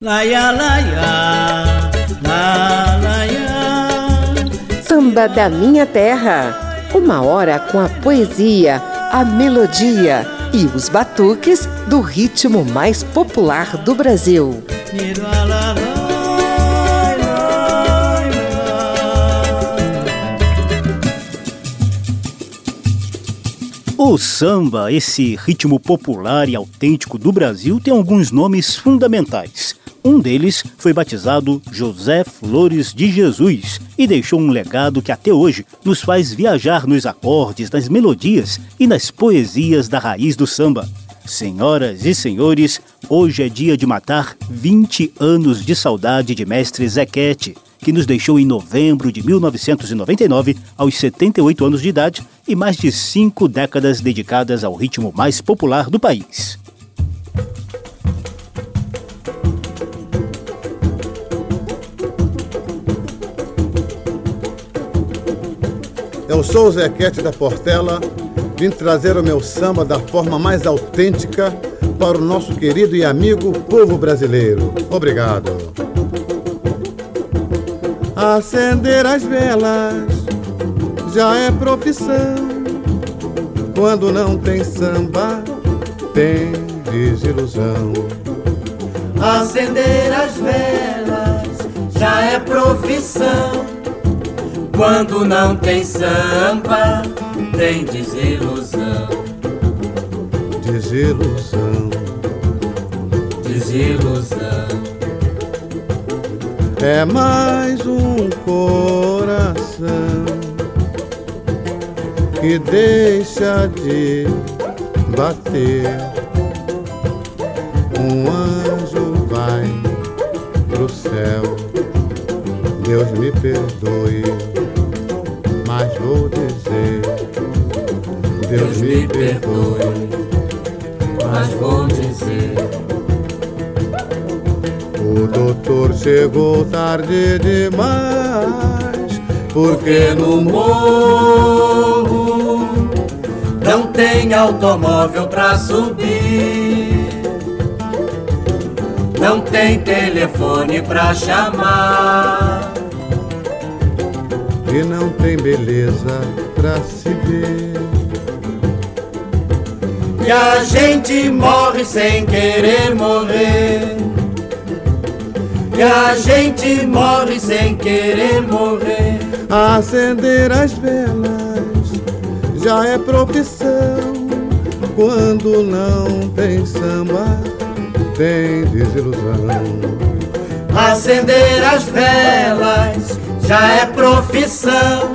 Laia, laia, la, laia. Samba da Minha Terra. Uma hora com a poesia, a melodia e os batuques do ritmo mais popular do Brasil. O samba, esse ritmo popular e autêntico do Brasil, tem alguns nomes fundamentais. Um deles foi batizado José Flores de Jesus e deixou um legado que até hoje nos faz viajar nos acordes, nas melodias e nas poesias da raiz do samba. Senhoras e senhores, hoje é dia de matar 20 anos de saudade de mestre Zequete, que nos deixou em novembro de 1999, aos 78 anos de idade, e mais de cinco décadas dedicadas ao ritmo mais popular do país. Eu sou o Zequete da Portela, vim trazer o meu samba da forma mais autêntica para o nosso querido e amigo povo brasileiro. Obrigado. Acender as velas já é profissão. Quando não tem samba, tem desilusão. Acender as velas já é profissão. Quando não tem samba, tem desilusão. Desilusão. Desilusão. É mais um coração que deixa de bater. Um anjo vai pro céu. Deus me perdoe, Deus me perdoe, mas vou dizer. O doutor chegou tarde demais, porque no morro não tem automóvel pra subir. Não tem telefone pra chamar. E não tem beleza pra se ver. E a gente morre sem querer morrer. E a gente morre sem querer morrer. Acender as velas já é profissão. Quando não tem samba, tem desilusão. Acender as velas já é profissão.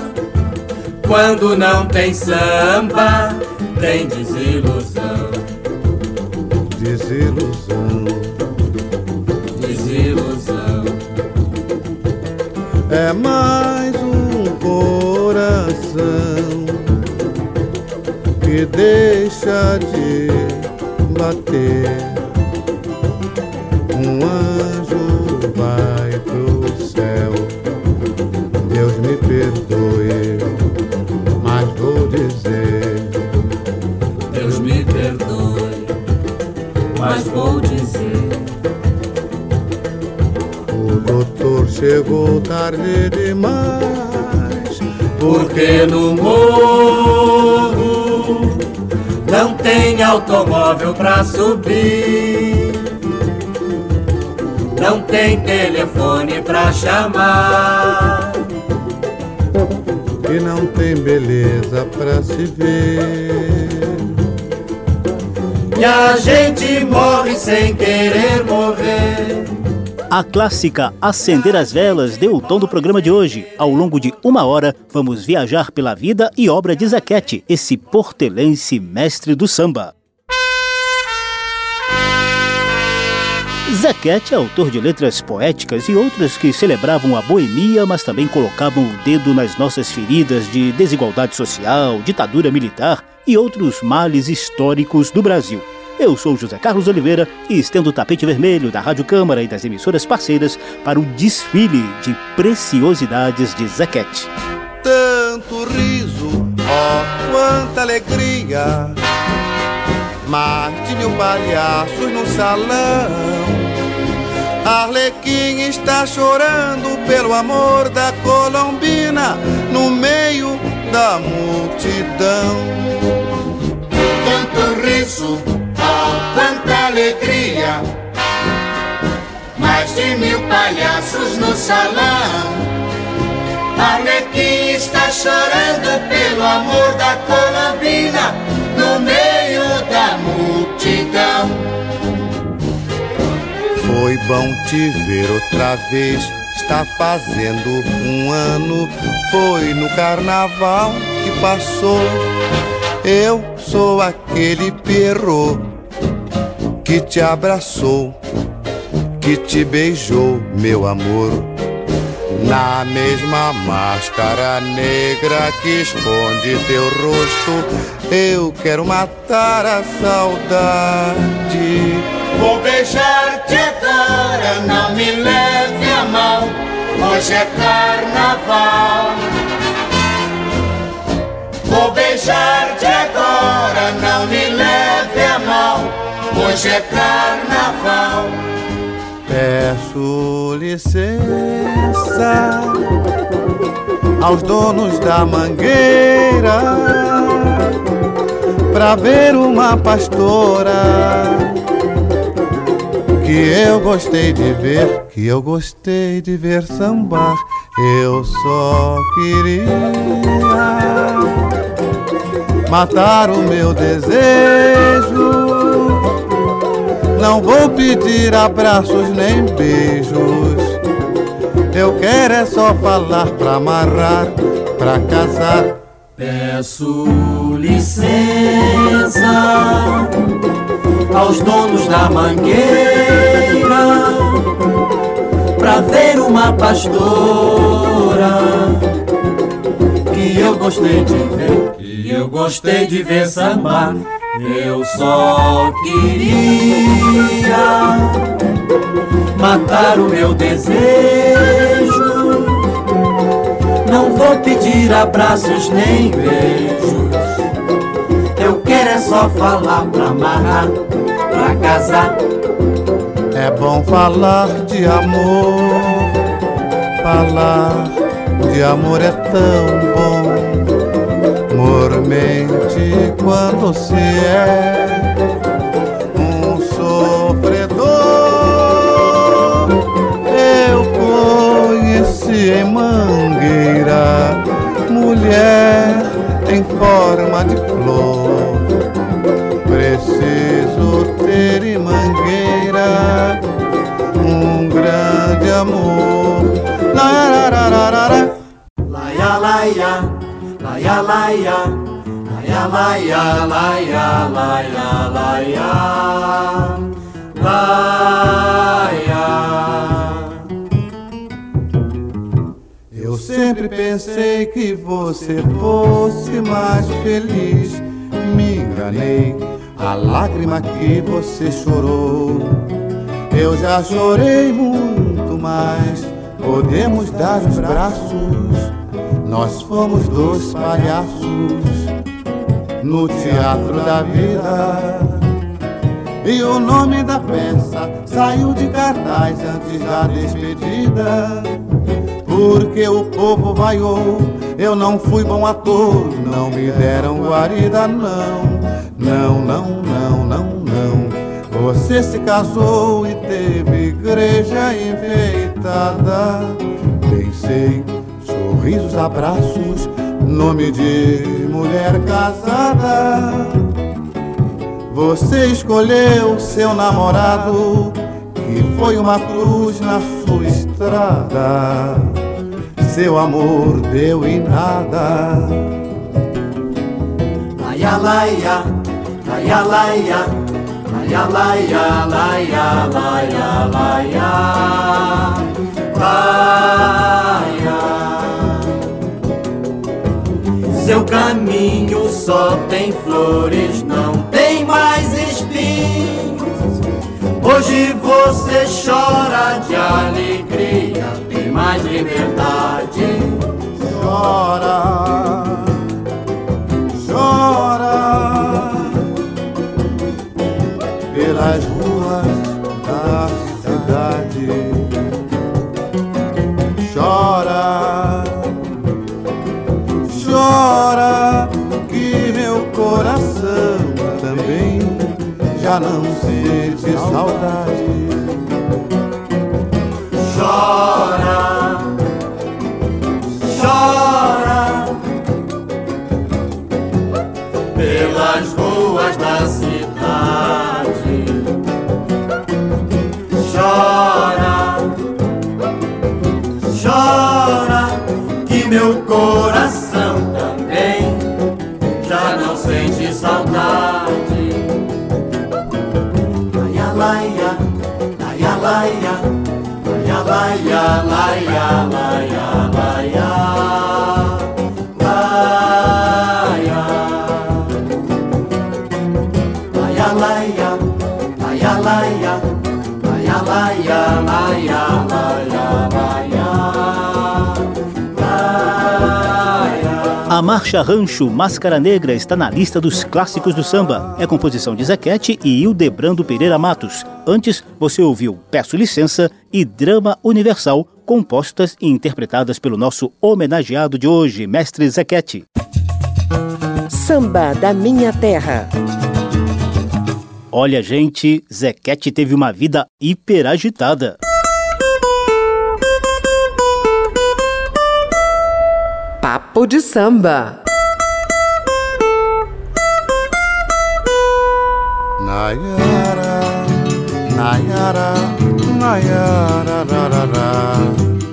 Quando não tem samba, tem desilusão. É mais um coração que deixa de bater. Tarde demais. Porque no morro não tem automóvel pra subir. Não tem telefone pra chamar. E não tem beleza pra se ver. E a gente morre sem querer morrer. A clássica Acender as Velas deu o tom do programa de hoje. Ao longo de uma hora, vamos viajar pela vida e obra de Zequete, esse portelense mestre do samba. Zequete é autor de letras poéticas e outras que celebravam a boemia, mas também colocavam o dedo nas nossas feridas de desigualdade social, ditadura militar e outros males históricos do Brasil. Eu sou José Carlos Oliveira e estendo o tapete vermelho da Rádio Câmara e das emissoras parceiras para o desfile de preciosidades de Zequete. Tanto riso, ó, quanta alegria. Mais de mil palhaços no salão Arlequim está chorando pelo amor da Colombina no meio da multidão. Tanto riso, tanta alegria. Mais de mil palhaços no salão. Arlequim está chorando pelo amor da Colombina no meio da multidão. Foi bom te ver outra vez. Está fazendo um ano. Foi no carnaval que passou. Eu sou aquele perro que te abraçou, que te beijou, meu amor. Na mesma máscara negra que esconde teu rosto, eu quero matar a saudade. Vou beijar-te agora, não me leve a mão. Hoje é carnaval. Vou beijar-te agora, não me leve a mão. Hoje é carnaval. Peço licença aos donos da mangueira pra ver uma pastora que eu gostei de ver, que eu gostei de ver sambar. Eu só queria matar o meu desejo. Não vou pedir abraços nem beijos. Eu quero é só falar pra amarrar, pra casar. Peço licença aos donos da mangueira pra ver uma pastora que eu gostei de ver, que eu gostei de ver sambar. Eu só queria matar o meu desejo. Não vou pedir abraços nem beijos. Eu quero é só falar pra amarrar pra casar. É bom falar de amor, falar de amor é tão bom. Quando se é um sofredor. Eu conheci em Mangueira mulher em forma de flor. Preciso ter em Mangueira um grande amor. La, la, la, la, la, la. Laia, laia, laia, laia, laia, laia, laia, laia, laia. Eu sempre pensei que você fosse mais feliz. Me enganei, a lágrima que você chorou. Eu já chorei muito mais. Podemos dar os braços. Nós fomos dois palhaços no teatro da vida. E o nome da peça saiu de cartaz antes da despedida. Porque o povo vaiou, eu não fui bom ator, não me deram guarida, não, não, não, não, não, não. Você se casou e teve igreja enfeitada. Pensei, sorrisos, abraços, nome de mulher casada. Você escolheu seu namorado, que foi uma cruz na sua estrada. Seu amor deu em nada. Laia, laia, laia, laia, laia, laia, laia, laia, laia, laia. Seu caminho só tem flores, não tem mais espinhos. Hoje você chora de alegria, tem mais liberdade. Chora, não sente saudade. Chora, Maria, Maria. Marcha Rancho Máscara Negra está na lista dos clássicos do samba. É composição de Zequete e Hildebrando Pereira Matos. Antes, você ouviu Peço Licença e Drama Universal, compostas e interpretadas pelo nosso homenageado de hoje, Mestre Zequete. Samba da Minha Terra. Olha, gente, Zequete teve uma vida hiper agitada. Papo de samba. Nayara, Nayara, Nayara, rarara.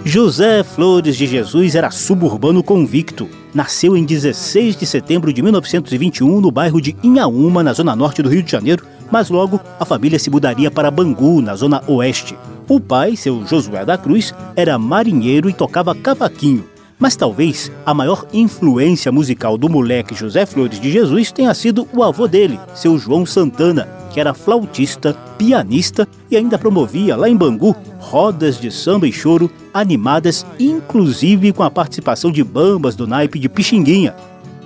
José Flores de Jesus era suburbano convicto. Nasceu em 16 de setembro de 1921 no bairro de Inhaúma, na zona norte do Rio de Janeiro, mas logo a família se mudaria para Bangu, na zona oeste. O pai, seu Josué da Cruz, era marinheiro e tocava cavaquinho. Mas talvez a maior influência musical do moleque José Flores de Jesus tenha sido o avô dele, seu João Santana, que era flautista, pianista e ainda promovia lá em Bangu rodas de samba e choro animadas, inclusive com a participação de bambas do naipe de Pixinguinha.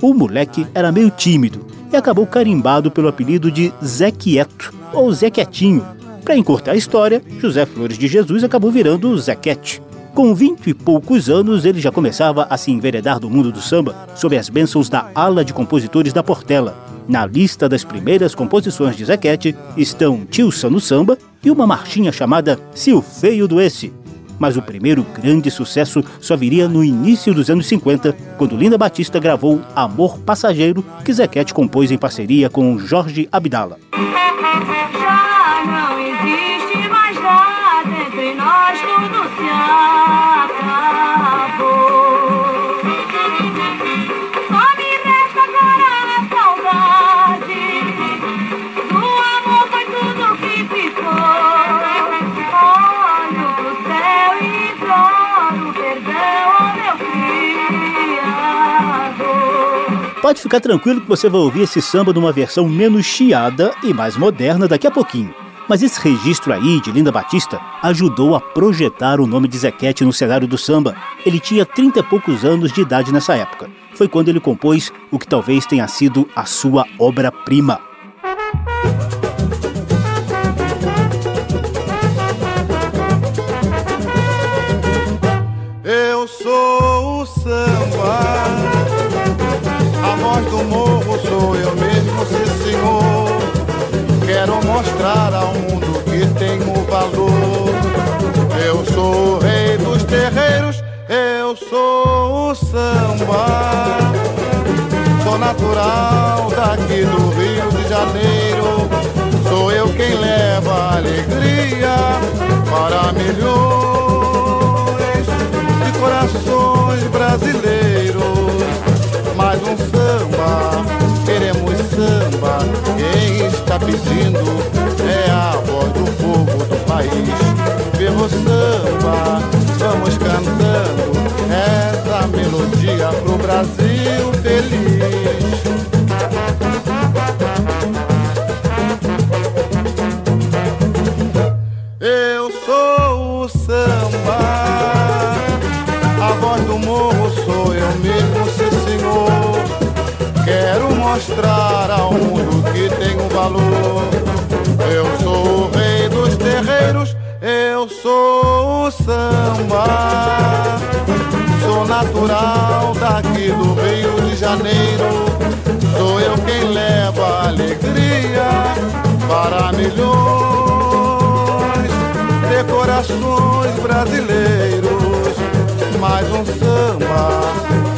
O moleque era meio tímido e acabou carimbado pelo apelido de Zé Quieto ou Zé Quietinho. Para encurtar a história, José Flores de Jesus acabou virando Zequete. Com vinte e poucos anos, ele já começava a se enveredar do mundo do samba sob as bênçãos da ala de compositores da Portela. Na lista das primeiras composições de Zequete estão Tilson no samba e uma marchinha chamada Se o Feio do Esse. Mas o primeiro grande sucesso só viria no início dos anos 50, quando Linda Batista gravou Amor Passageiro, que Zequete compôs em parceria com Jorge Abdala. Já não existe nós, tudo se acabou. Só me resta agora a saudade do amor, foi tudo que ficou. Olho pro céu e imploro perdão ao meu criador. Pode ficar tranquilo que você vai ouvir esse samba numa versão menos chiada e mais moderna daqui a pouquinho. Mas esse registro aí de Linda Batista ajudou a projetar o nome de Zequete no cenário do samba. Ele tinha 30 e poucos anos de idade nessa época. Foi quando ele compôs o que talvez tenha sido a sua obra-prima. Eu sou o samba, a voz do morro sou eu mesmo, sim senhor. Quero mostrar ao mundo que tenho valor. Eu sou o rei dos terreiros, eu sou o samba. Sou natural daqui do Rio de Janeiro. Sou eu quem leva alegria para milhões de corações brasileiros. Mais um samba, queremos samba. Quem está pedindo é a voz do povo do país. Viva samba, vamos Natural daqui do Rio de Janeiro. Sou eu quem leva alegria para milhões de corações brasileiros. Mais um samba,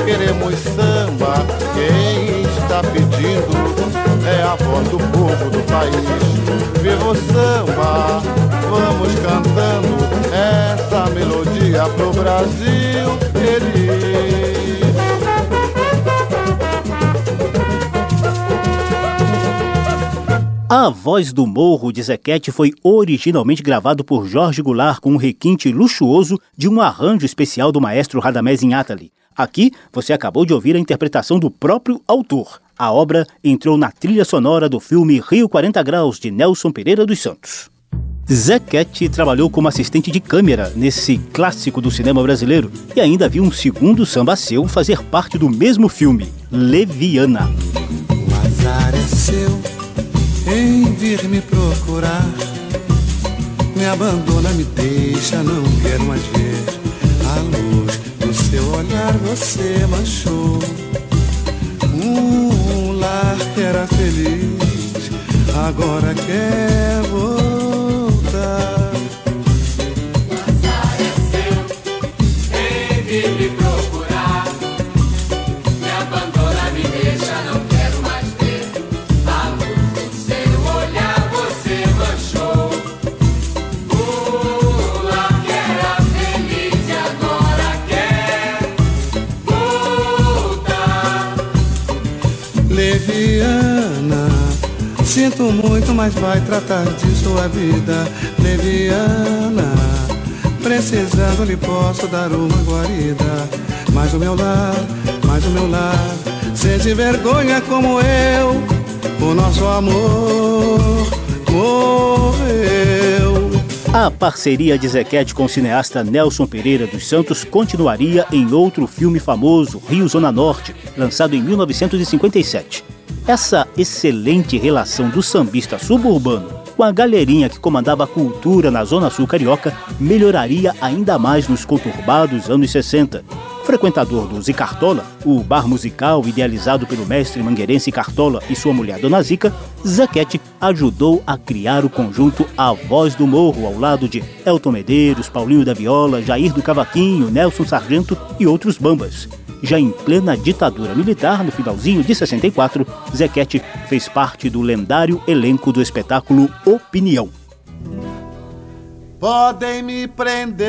queremos samba. Quem está pedindo é a voz do povo do país. Viva o samba, vamos cantando essa melodia pro Brasil feliz. A Voz do Morro de Zequete foi originalmente gravado por Jorge Goulart com um requinte luxuoso de um arranjo especial do maestro Radamés Inátali. Aqui você acabou de ouvir a interpretação do próprio autor. A obra entrou na trilha sonora do filme Rio 40 Graus de Nelson Pereira dos Santos. Zequete trabalhou como assistente de câmera nesse clássico do cinema brasileiro e ainda viu um segundo samba seu fazer parte do mesmo filme, Leviana. O azar é seu em vir me procurar. Me abandona, me deixa, não quero mais ver a luz do seu olhar. Você manchou um lar que era feliz, agora quer voltar. Sinto muito, mas vai tratar de sua vida. Leviana, precisando lhe posso dar uma guarida. Mas o meu lar, mas o meu lar, sente vergonha como eu. O nosso amor morreu. A parceria de Zequete com o cineasta Nelson Pereira dos Santos continuaria em outro filme famoso, Rio Zona Norte, lançado em 1957. Essa excelente relação do sambista suburbano com a galerinha que comandava a cultura na Zona Sul Carioca melhoraria ainda mais nos conturbados anos 60. Frequentador do Zicartola, o bar musical idealizado pelo mestre mangueirense Cartola e sua mulher Dona Zica, Zequete ajudou a criar o conjunto A Voz do Morro ao lado de Elton Medeiros, Paulinho da Viola, Jair do Cavaquinho, Nelson Sargento e outros bambas. Já em plena ditadura militar, no finalzinho de 64, Zequete fez parte do lendário elenco do espetáculo Opinião. Podem me prender,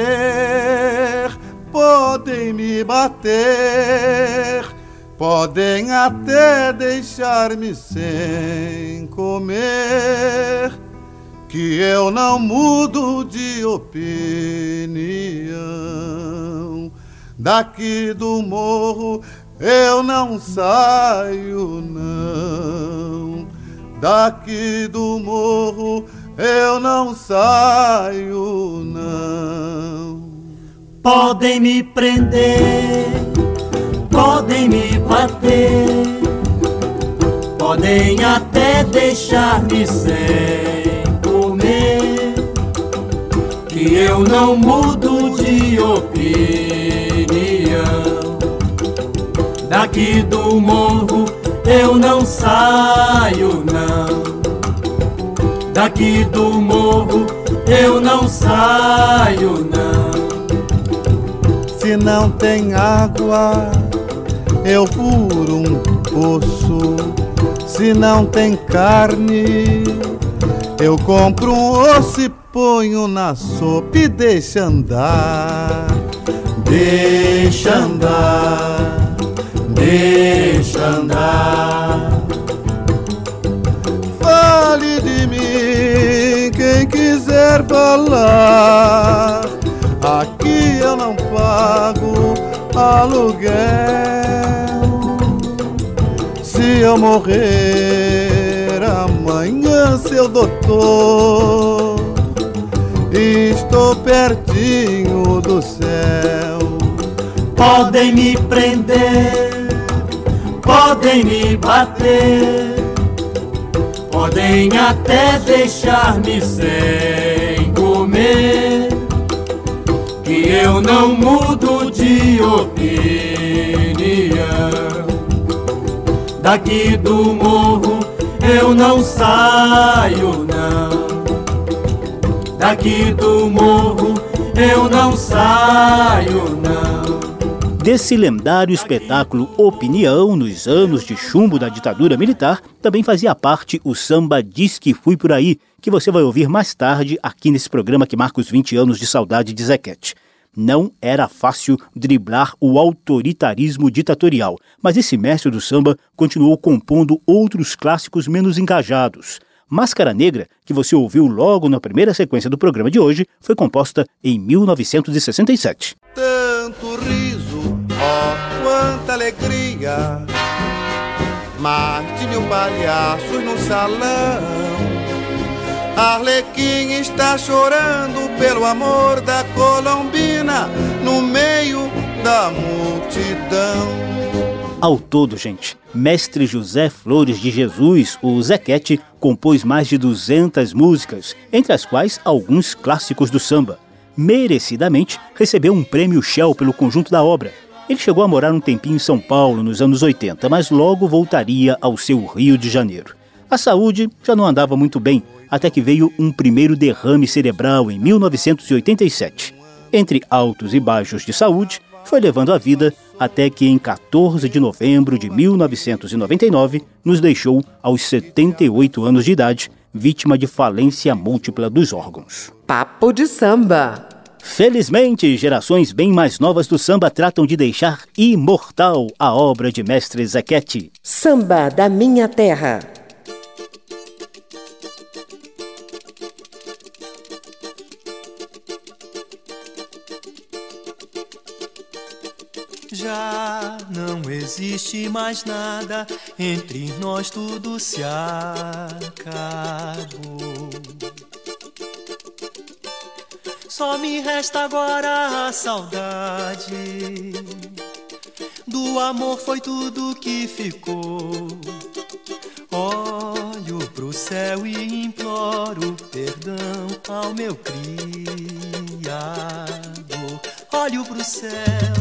podem me bater, podem até deixar-me sem comer, que eu não mudo de opinião. Daqui do morro eu não saio, não. Daqui do morro eu não saio, não. Podem me prender, podem me bater, podem até deixar-me sem comer, que eu não mudo de opinião. Daqui do morro eu não saio, não. Daqui do morro eu não saio, não. Se não tem água, eu furo um poço. Se não tem carne, eu compro um osso e ponho na sopa e deixa andar. Deixa andar, deixa andar. Fale de mim quem quiser falar. Aqui eu não pago aluguel. Se eu morrer amanhã, seu doutor, estou pertinho do céu. Podem me prender, podem me bater, podem até deixar-me sem comer, que eu não mudo de opinião. Daqui do morro eu não saio, não. Daqui do morro eu não saio, não. Desse lendário espetáculo Opinião, nos anos de chumbo da ditadura militar, também fazia parte o samba Diz que Fui Por Aí, que você vai ouvir mais tarde aqui nesse programa que marca os 20 anos de saudade de Zequete. Não era fácil driblar o autoritarismo ditatorial, mas esse mestre do samba continuou compondo outros clássicos menos engajados. Máscara Negra, que você ouviu logo na primeira sequência do programa de hoje, foi composta em 1967. Tanto riso, ó, quanta alegria. Mais de mil palhaços no salão. Arlequim está chorando pelo amor da Colombina no meio da multidão. Ao todo, gente, mestre José Flores de Jesus, o Zequete, compôs mais de 200 músicas, entre as quais alguns clássicos do samba. Merecidamente, recebeu um prêmio Shell pelo conjunto da obra. Ele chegou a morar um tempinho em São Paulo nos anos 80, mas logo voltaria ao seu Rio de Janeiro. A saúde já não andava muito bem, até que veio um primeiro derrame cerebral em 1987. Entre altos e baixos de saúde, foi levando a vida até que em 14 de novembro de 1999 nos deixou aos 78 anos de idade, vítima de falência múltipla dos órgãos. Papo de samba. Felizmente, gerações bem mais novas do samba tratam de deixar imortal a obra de mestre Zequete. Samba da minha terra. Já não existe mais nada, entre nós tudo se acabou. Só me resta agora a saudade. Do amor foi tudo que ficou. Olho pro céu e imploro perdão ao meu criado. Olho pro céu,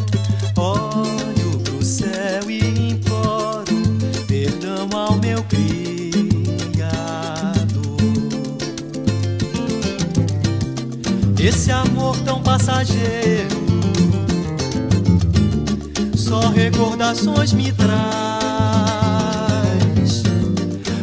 olho pro céu e imploro perdão ao meu criado. Esse amor tão passageiro, só recordações me traz.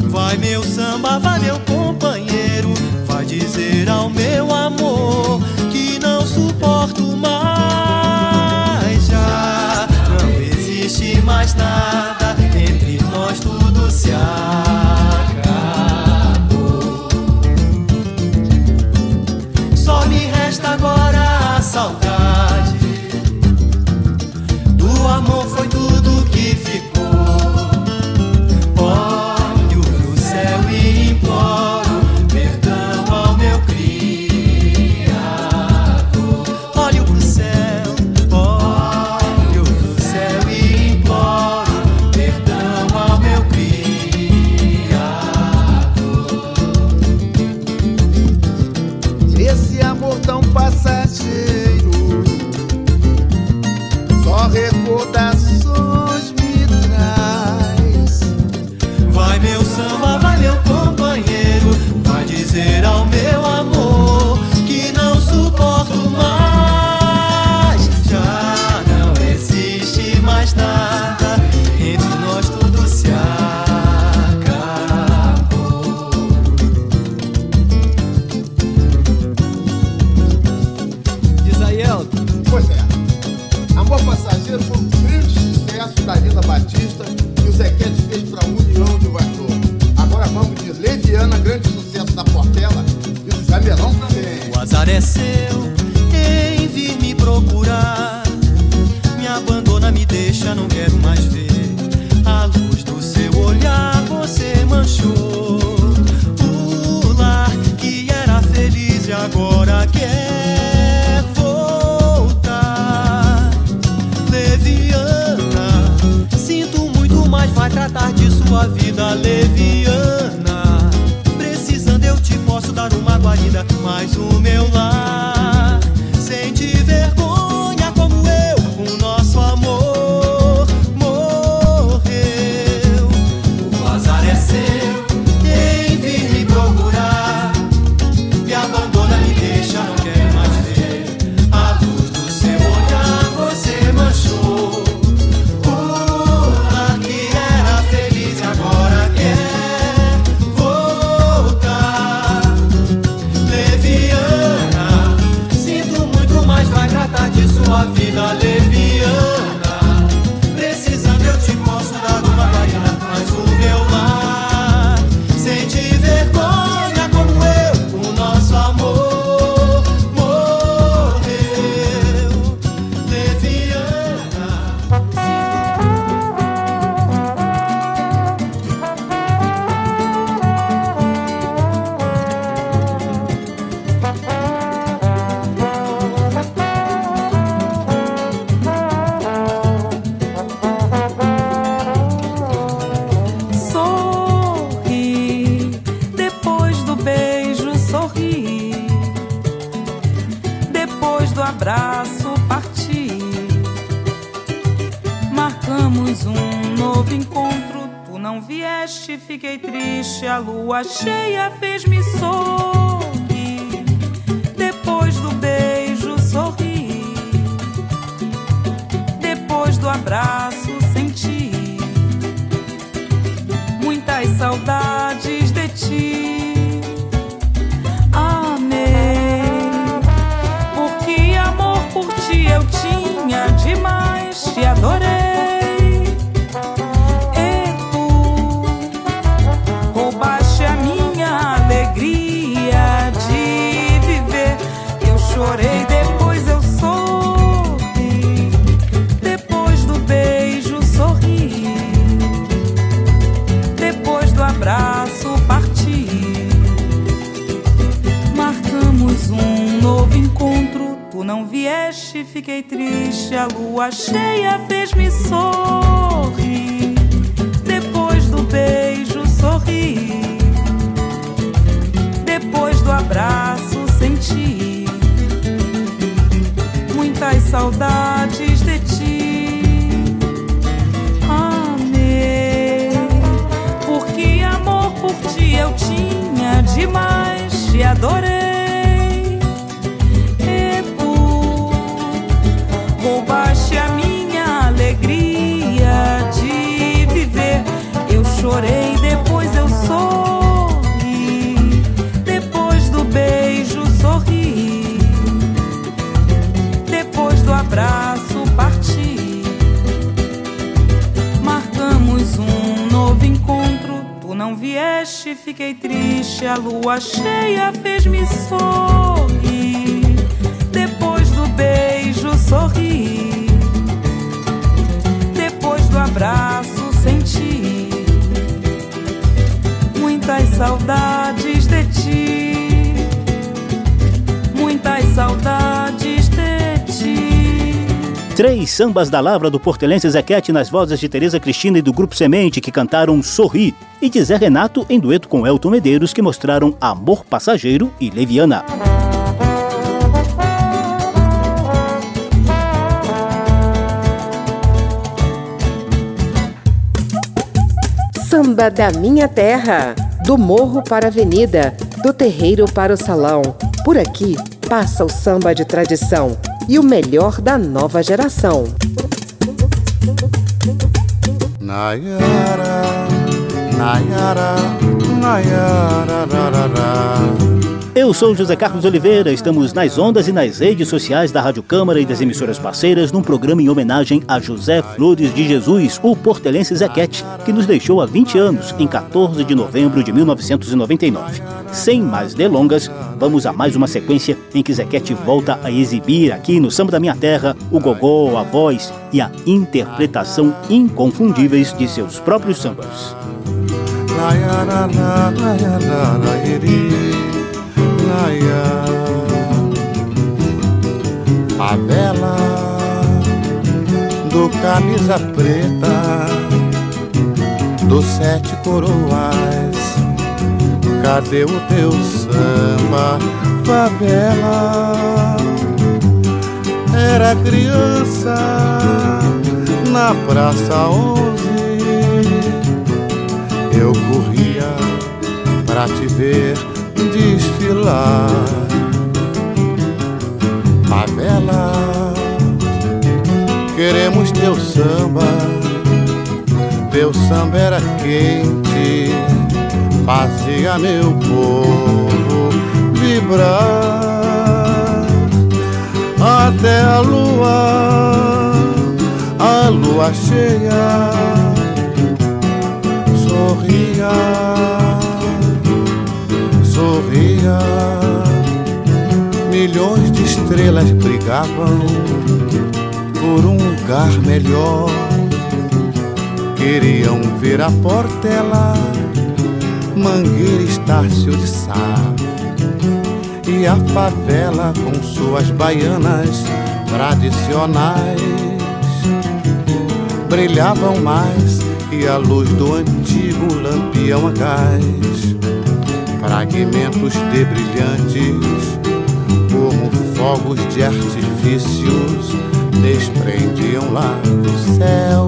Vai meu samba, vai meu companheiro, vai dizer ao meu amor que não suporto mais. Já não existe mais nada, não vieste, fiquei triste. A lua cheia fez-me sorrir. Depois do beijo sorri. Depois do abraço senti muitas saudades de ti. Amei, porque amor por ti eu tinha demais, te adorei. Abraço partir. Marcamos um novo encontro. Tu não vieste, fiquei triste. A lua cheia fez-me sorrir. Depois do beijo sorri. Depois do abraço senti muitas saudades de ti. Muitas saudades. Três sambas da Lavra do Portelense Zequete nas vozes de Tereza Cristina e do Grupo Semente que cantaram Sorri e de Zé Renato em dueto com Elton Medeiros que mostraram Amor Passageiro e Leviana. Samba da Minha Terra. Do morro para a avenida, do terreiro para o salão. Por aqui passa o samba de tradição e o melhor da nova geração. Nayara, Nayara, Nayara. Eu sou José Carlos Oliveira, estamos nas ondas e nas redes sociais da Rádio Câmara e das emissoras parceiras num programa em homenagem a José Flores de Jesus, o portelense Zequete, que nos deixou há 20 anos, em 14 de novembro de 1999. Sem mais delongas, vamos a mais uma sequência em que Zequete volta a exibir aqui no Samba da Minha Terra o gogó, a voz e a interpretação inconfundíveis de seus próprios sambas. Nayeri, Naya. A bela do camisa preta dos sete coroas. Cadê o teu samba, favela? Era criança na Praça Onze. Eu corria pra te ver desfilar. Favela, queremos teu samba. Teu samba era quente, fazia meu povo vibrar. até a lua, a lua cheia sorria, Milhões de estrelas brigavam por um lugar melhor. Queriam ver a Portela, Mangueira, Estácio de Sá e a favela com suas baianas tradicionais brilhavam mais que a luz do antigo lampião a gás. Fragmentos de brilhantes, como fogos de artifícios, desprendiam lá do céu.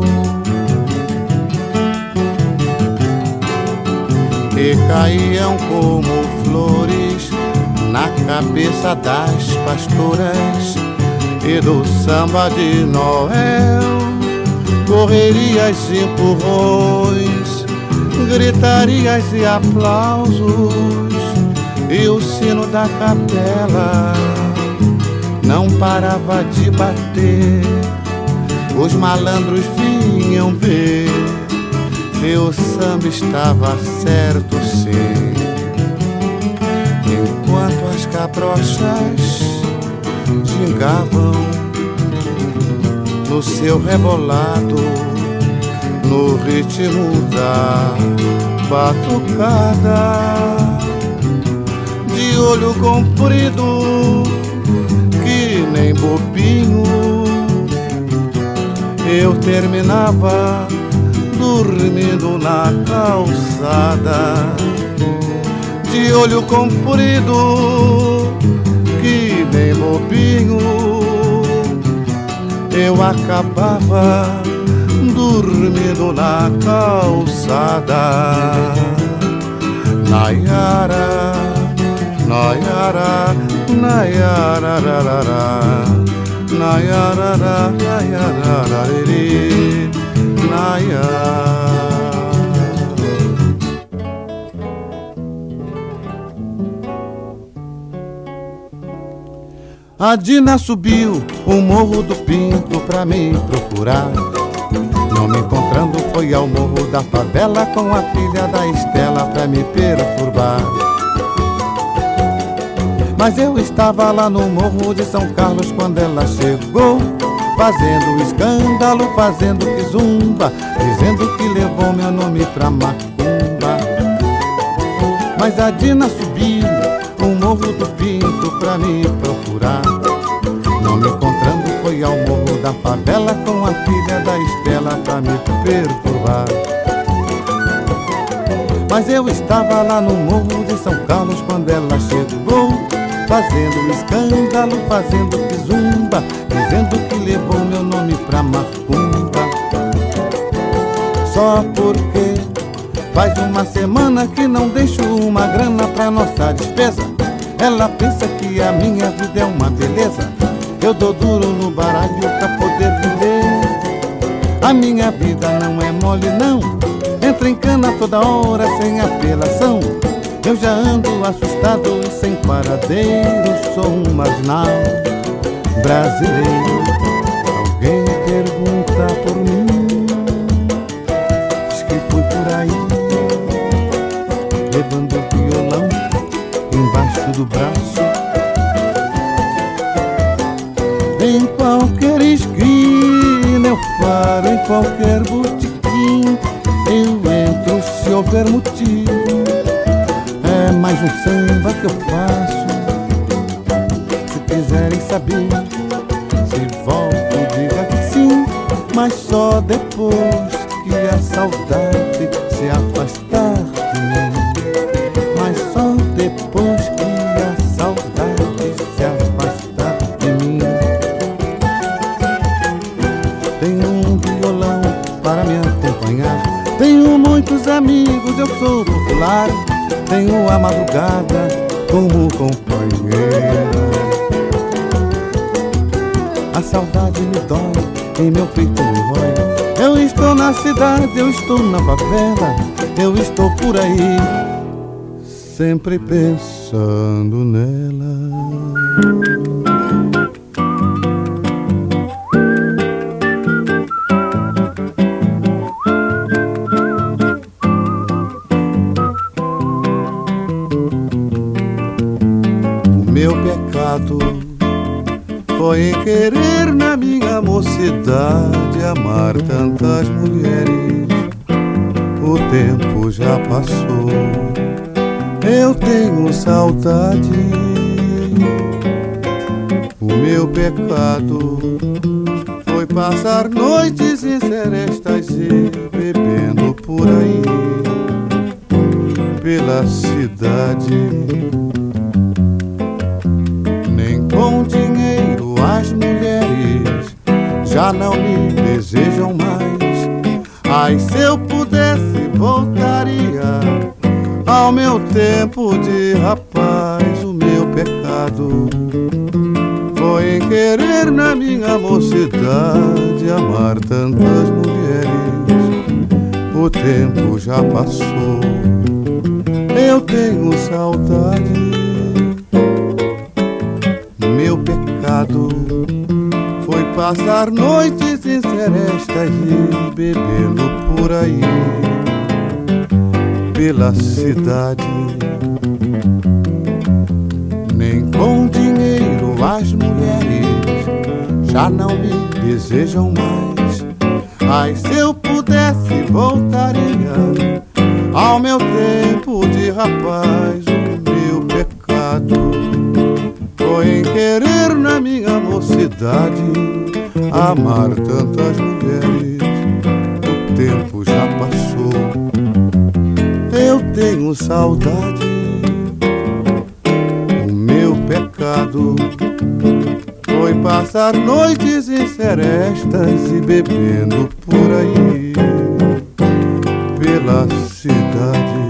E caíam como flores na cabeça das pastoras e do samba de Noel. Correrias e empurrões, gritarias e aplausos, e o sino da capela não parava de bater. Os malandros vinham ver se o samba estava certo, sim enquanto as cabrochas gingavam no seu rebolado, no ritmo da batucada, de olho comprido que nem bobinho. Eu terminava dormindo na calçada de olho comprido, que nem bobinho, eu acabava dormindo na calçada. Nayara, Nayara, Nayara, Nayara, Nayara, Nayara, Nayara. A Dina subiu o morro do Pinto pra me procurar. Não me encontrando, foi ao morro da favela com a filha da Estela pra me perturbar. Mas eu estava lá no morro de São Carlos quando ela chegou, fazendo escândalo, fazendo zumba, dizendo que levou meu nome pra macumba. Mas a Dina subiu o morro do Pinto pra me procurar. Não me encontrando, foi ao morro da favela com a filha da Estela pra me perturbar. Mas eu estava lá no morro de São Carlos quando ela chegou, fazendo escândalo, fazendo zumba, dizendo que levou meu nome pra macumba. Só porque faz uma semana que não deixo uma grana pra nossa despesa. Ela pensa que a minha vida é uma beleza. Eu dou duro no baralho pra poder viver. A minha vida não é mole, não. Entra em cana toda hora sem apelação. Eu já ando assustado e sem paradeiro. Sou um marginal brasileiro. Qualquer botequim eu entro se houver motivo. É mais um samba que eu faço. Se quiserem saber, se volto, diga que sim, mas só depois que a saudade se afastar Tenho a madrugada como companheiro. A saudade me dói, em meu peito me rói. Eu estou na cidade, eu estou na favela, eu estou por aí, sempre pensando nela. Saudade. O meu pecado foi passar noites em serestas e bebendo por aí pela cidade. Nem com dinheiro as mulheres já não me desejam mais. Ai, se eu pudesse, voltaria ao meu tempo de rapaz. O meu pecado foi em querer na minha mocidade amar tantas mulheres. O tempo já passou, eu tenho saudade. Meu pecado foi passar noites em serestas e bebendo por aí pela cidade. Nem com dinheiro as mulheres já não me desejam mais. Ai, se eu pudesse, voltaria ao meu tempo de rapaz. O meu pecado foi em querer na minha mocidade amar tantas mulheres. Eu tenho saudade. O meu pecado foi passar noites em serestas e bebendo por aí pela cidade.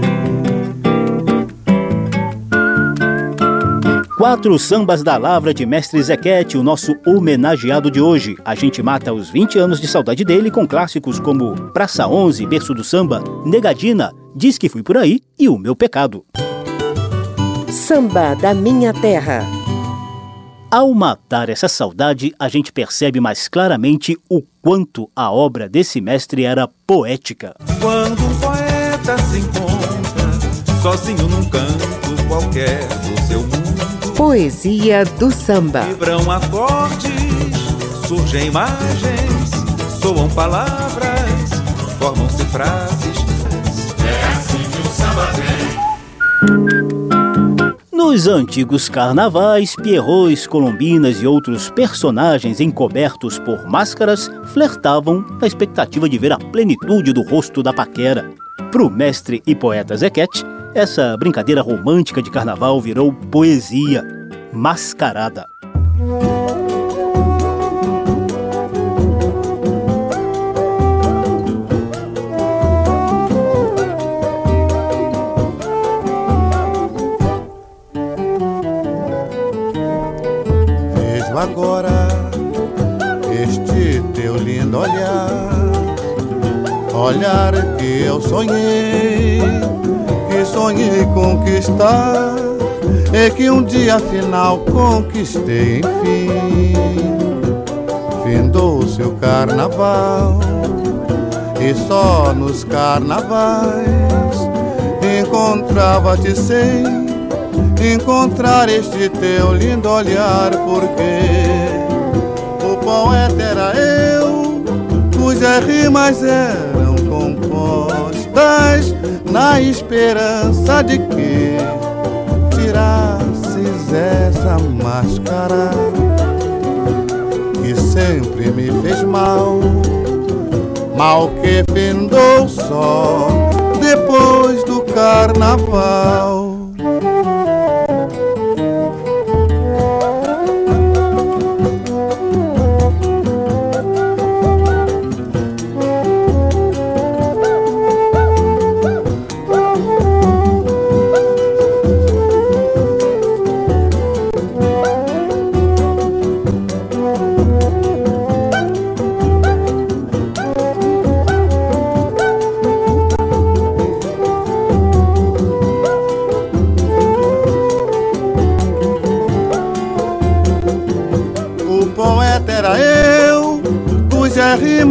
Quatro sambas da Lavra de Mestre Zequete, o nosso homenageado de hoje. A gente mata os 20 anos de saudade dele com clássicos como Praça 11, Berço do Samba, Negadina, Diz que fui por aí e O Meu Pecado. Samba da Minha Terra. Ao matar essa saudade, a gente percebe mais claramente o quanto a obra desse mestre era poética. Quando um poeta se encontra sozinho num canto qualquer do seu mundo, Poesia do samba. vibram acordes, surgem imagens, soam palavras, formam-se frases. Nos antigos carnavais, pierrots, colombinas e outros personagens encobertos por máscaras flertavam na expectativa de ver a plenitude do rosto da paquera. Pro mestre e poeta Zequete, essa brincadeira romântica de carnaval virou poesia, mascarada. Agora este teu lindo olhar, olhar que eu sonhei, que sonhei conquistar, e que um dia afinal conquistei enfim. Findou-se o carnaval, e só nos carnavais encontrava-te sem encontrar este teu lindo olhar, porque o poeta era eu, cujas rimas eram compostas na esperança de que tirasses essa máscara que sempre me fez mal, mal que findou só depois do carnaval.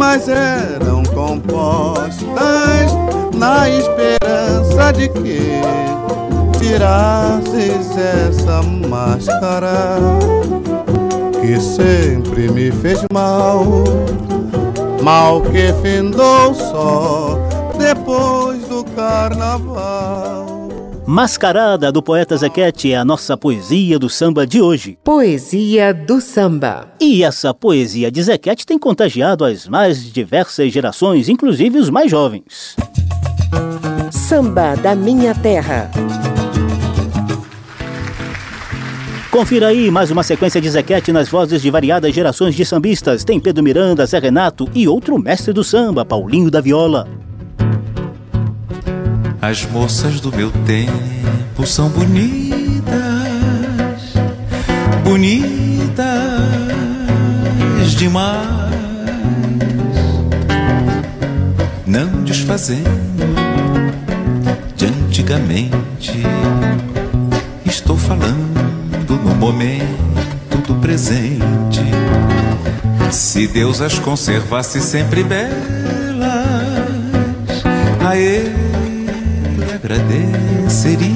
Rimas eram compostas na esperança de que tirasses essa máscara que sempre me fez mal, mal que findou só depois do carnaval. Mascarada do poeta Zequete é a nossa poesia do samba de hoje. Poesia do samba. E essa poesia de Zequete tem contagiado as mais diversas gerações, inclusive os mais jovens. Samba da minha terra. Confira aí mais uma sequência de Zequete nas vozes de variadas gerações de sambistas. Tem Pedro Miranda, Zé Renato e outro mestre do samba, Paulinho da Viola. As moças do meu tempo são bonitas, bonitas demais. Não desfazendo de antigamente, estou falando no momento do presente. Se Deus as conservasse sempre belas, agradeceria.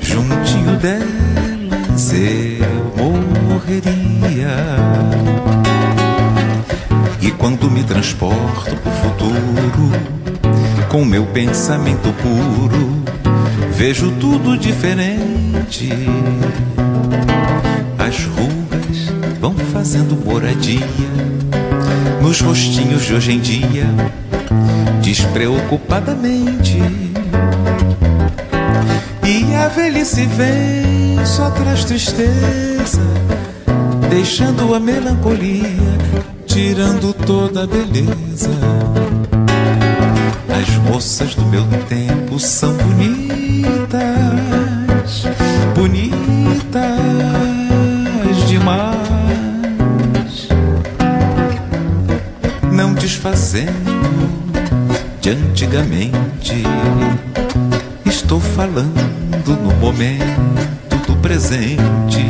Juntinho delas eu morreria. E quando me transporto pro futuro, com meu pensamento puro, vejo tudo diferente. As rugas vão fazendo moradia nos rostinhos de hoje em dia despreocupadamente. E a velhice vem, só traz tristeza, deixando a melancolia, tirando toda a beleza. As moças do meu tempo são bonitas, antigamente. Estou falando no momento do presente.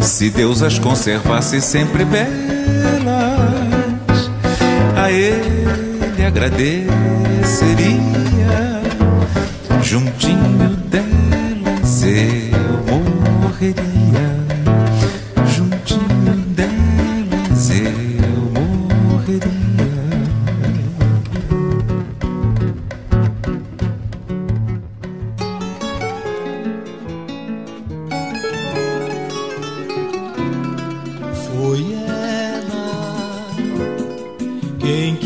Se Deus as conservasse sempre belas, a Ele agradeceria. Juntinho quem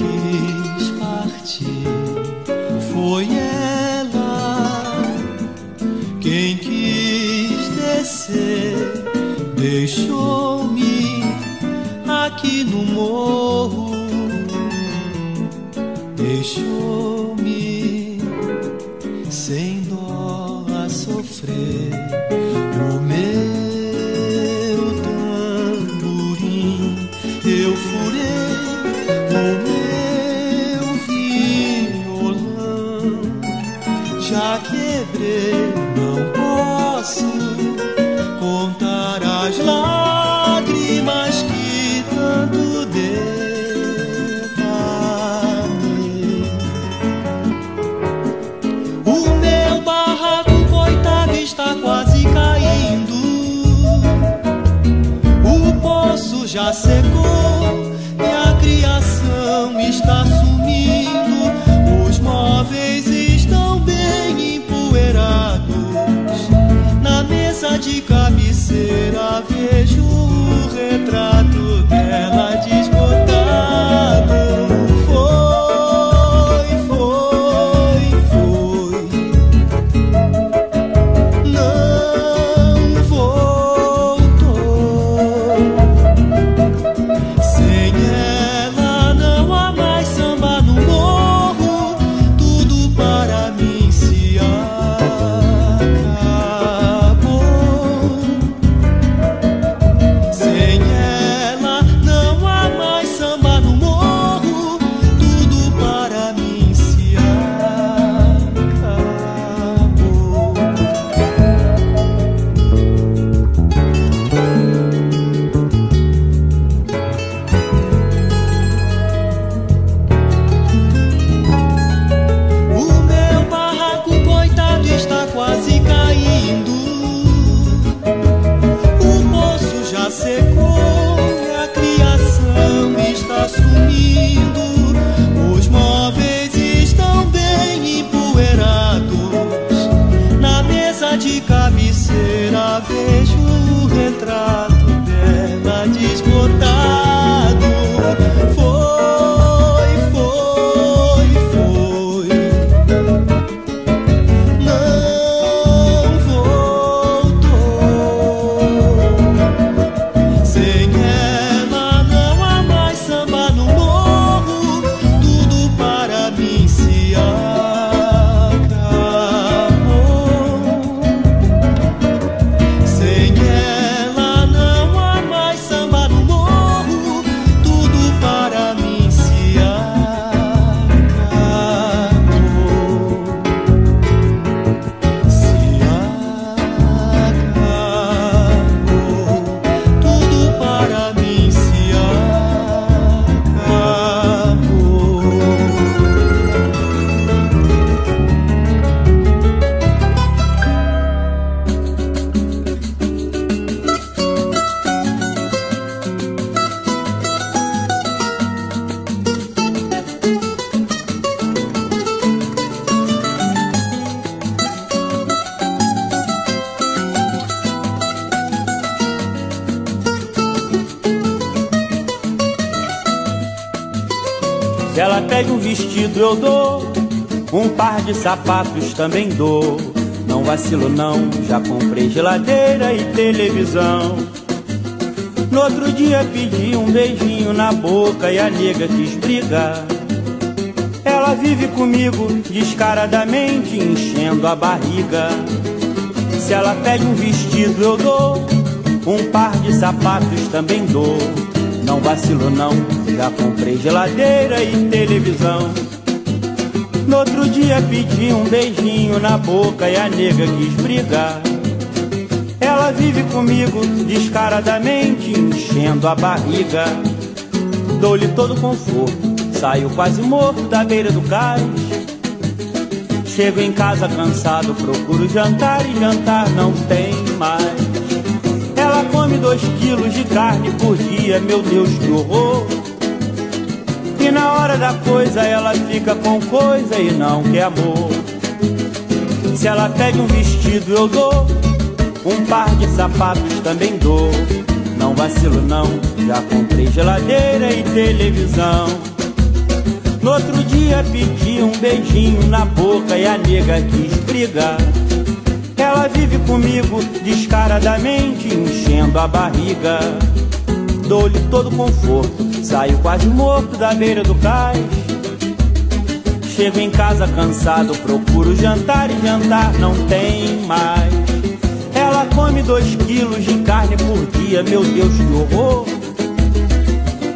ela pede um vestido, eu dou. Um par de sapatos também dou. Não vacilo, não. Já comprei geladeira e televisão. No outro dia pedi um beijinho na boca e a nega quis brigar. Ela vive comigo descaradamente, enchendo a barriga. Se ela pede um vestido, eu dou. Um par de sapatos também dou. Não vacilo não, já comprei geladeira e televisão. No outro dia pedi um beijinho na boca e a nega quis brigar. Ela vive comigo descaradamente, enchendo a barriga. Dou-lhe todo o conforto, saio quase morto da beira do cais. Chego em casa cansado, procuro jantar e jantar não tem mais. Ela come dois quilos de carne por dia, meu Deus que horror. Na hora da coisa ela fica com coisa e não quer amor. Se ela pede um vestido eu dou, um par de sapatos também dou. Não vacilo não, já comprei geladeira e televisão. No outro dia pedi um beijinho na boca e a nega quis brigar. Ela vive comigo descaradamente, enchendo a barriga. Dou-lhe todo conforto, saio quase morto da beira do cais. Chego em casa cansado, procuro jantar e jantar não tem mais. Ela come dois quilos de carne por dia, meu Deus que horror.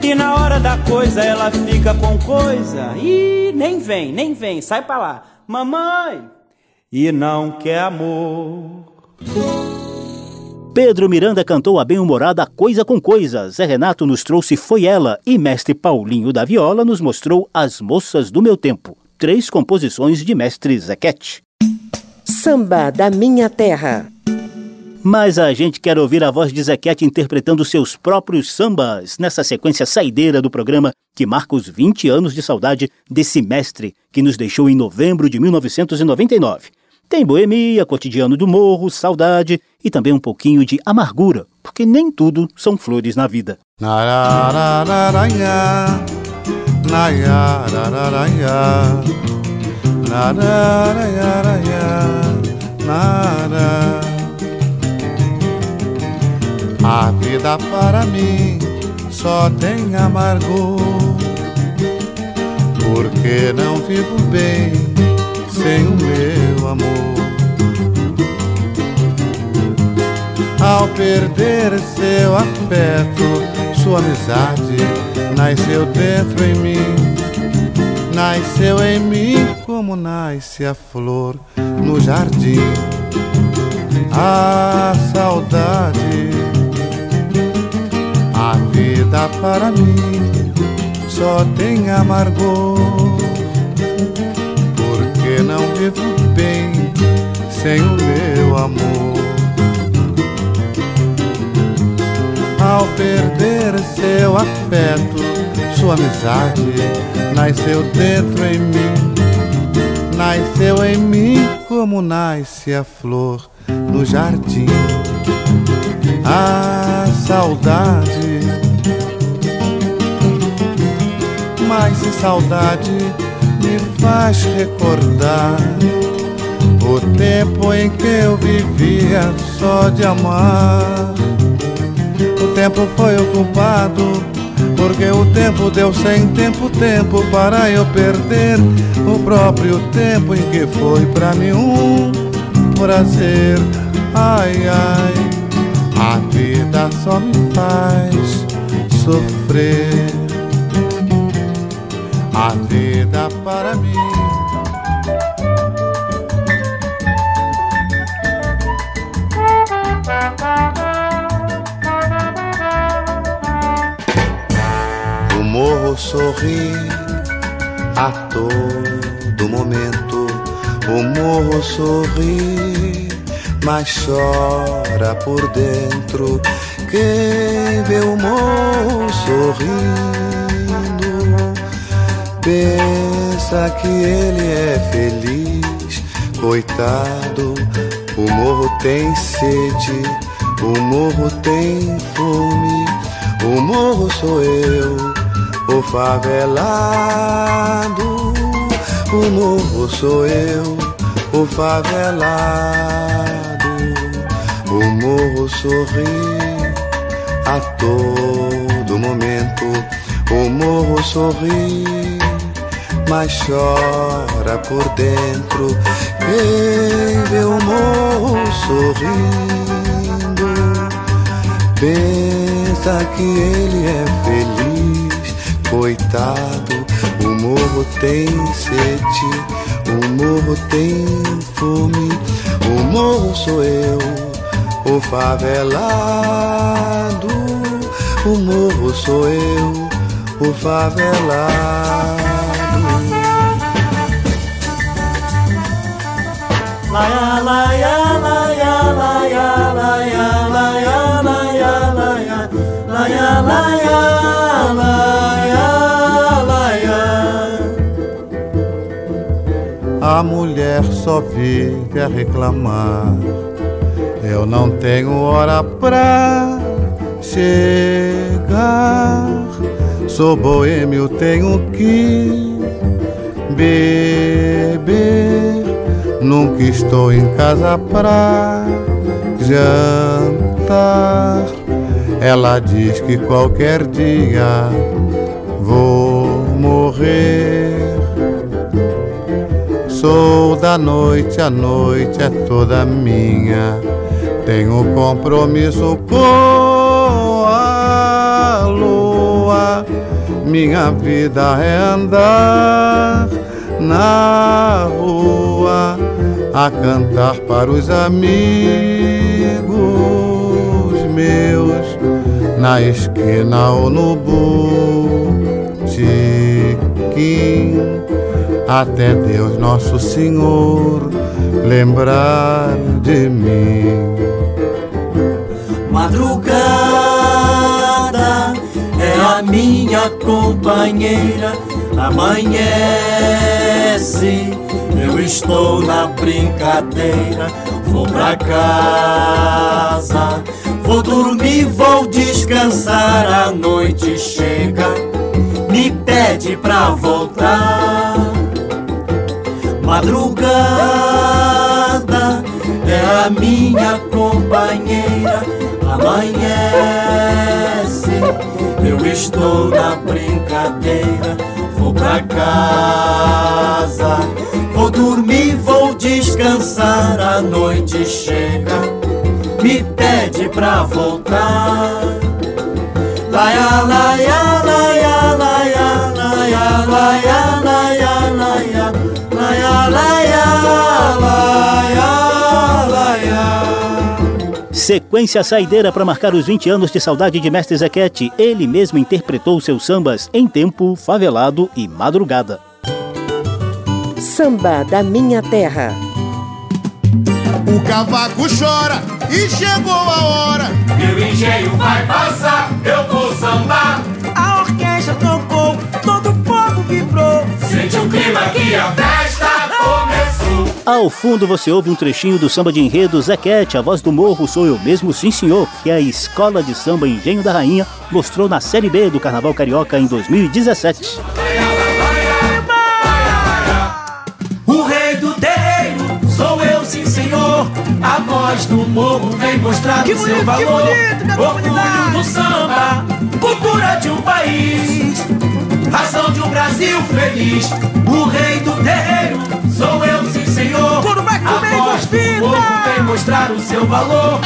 E na hora da coisa ela fica com coisa e nem vem, nem vem, sai pra lá, mamãe. E não quer amor. Pedro Miranda cantou a bem-humorada Coisa com Coisa. Zé Renato nos trouxe Foi Ela e mestre Paulinho da Viola nos mostrou As Moças do Meu Tempo. Três composições de mestre Zequete. Samba da Minha Terra. Mas a gente quer ouvir a voz de Zequete interpretando seus próprios sambas nessa sequência saideira do programa que marca os 20 anos de saudade desse mestre que nos deixou em novembro de 1999. Tem boemia, cotidiano do morro, saudade e também um pouquinho de amargura, porque nem tudo são flores na vida. A vida para mim só tem amargor, porque não vivo bem sem o meu amor. Ao perder seu afeto, sua amizade nasceu dentro em mim. Nasceu em mim como nasce a flor no jardim. A saudade, a vida para mim só tem amargor não vivo bem sem o meu amor. Ao perder seu afeto, sua amizade nasceu dentro em mim, nasceu em mim como nasce a flor no jardim. A saudade, mas se saudade me faz recordar o tempo em que eu vivia só de amar. O tempo foi ocupado porque o tempo deu sem tempo tempo para eu perder o próprio tempo em que foi pra mim um prazer. Ai ai, a vida só me faz sofrer. A vida para mim. O morro sorri a todo momento. O morro sorri, mas chora por dentro. Quem vê o morro sorrindo, pensa que ele é feliz. Coitado, o morro tem sede, o morro tem fome. O morro sou eu, o favelado. O morro sou eu, o favelado. O morro sorri a todo momento. O morro sorri, mas chora por dentro. Quem vê o morro sorrindo, pensa que ele é feliz. Coitado, o morro tem sede, o morro tem fome. O morro sou eu, o favelado. O morro sou eu, o favelado. A mulher só vive a reclamar. Eu não tenho hora pra chegar. Sou boêmio, tenho que beber. Nunca estou em casa pra jantar. Ela diz que qualquer dia vou morrer. Sou da noite, a noite é toda minha. Tenho compromisso com a lua. Minha vida é andar na rua a cantar para os amigos meus na esquina ou no botequim até Deus Nosso Senhor lembrar de mim. Madrugada é a minha companheira. Amanhece, eu estou na brincadeira. Vou pra casa, vou dormir, vou descansar. A noite chega, me pede pra voltar. Madrugada é a minha companheira. Amanhece, eu estou na brincadeira. Pra casa, vou dormir, vou descansar. A noite chega, me pede pra voltar. Laia, laia, laia, laia, laia, laia, Sequência saideira para marcar os 20 anos de saudade de Mestre Zequete. Ele mesmo interpretou seus sambas em tempo, favelado e madrugada. Samba da Minha Terra. O cavaco chora e chegou a hora. Meu engenho vai passar, eu vou sambar. A orquestra tocou, todo o povo vibrou. Sente o clima que a. Ao fundo você ouve um trechinho do samba de enredo Zequete, a voz do morro sou eu mesmo, sim senhor, que a Escola de Samba Engenho da Rainha mostrou na Série B do Carnaval Carioca em 2017. O rei do terreiro sou eu, sim senhor, a voz do morro vem mostrar que o seu bonito, valor. Que bonito, que Orgulho do samba, cultura de um país. Razão de um Brasil feliz. O rei do terreiro sou eu, sim, senhor. Tudo vai A comigo, voz do vida. morro vem mostrar o seu valor.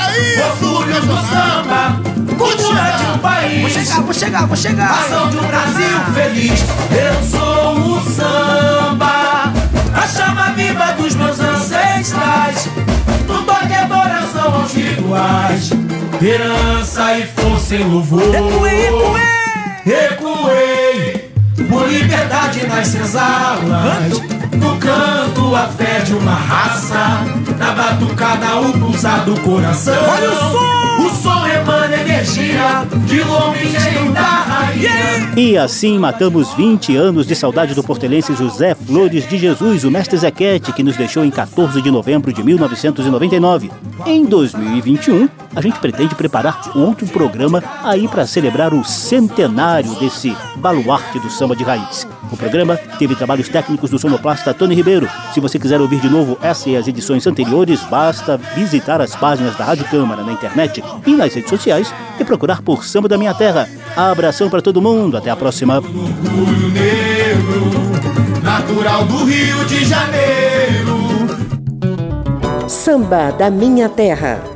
Orgulho do samba, cultura de um país. Vou chegar, vou chegar, vou chegar. Razão de um Brasil feliz. Eu sou o samba, a chama viva dos meus ancestrais. Toque e adoração aos rituais. Herança e força em louvor. Recuei, recuei. Recuei. Por liberdade nas senzalas. No canto, a fé de uma raça. Na batucada, o pulsar do coração. Olha o som! O som emana energia de longo engenho da rainha. E assim matamos 20 anos de saudade do portelense José Flores de Jesus, o mestre Zequete, que nos deixou em 14 de novembro de 1999. Em 2021, a gente pretende preparar outro programa aí para celebrar o centenário desse baluarte do samba de raiz. O programa teve trabalhos técnicos do sonoplasta Tony Ribeiro. Se você quiser ouvir de novo essa e as edições anteriores, basta visitar as páginas da Rádio Câmara na internet e nas redes sociais e procurar por Samba da Minha Terra. Abração para todo mundo, até a próxima. Samba da Minha Terra.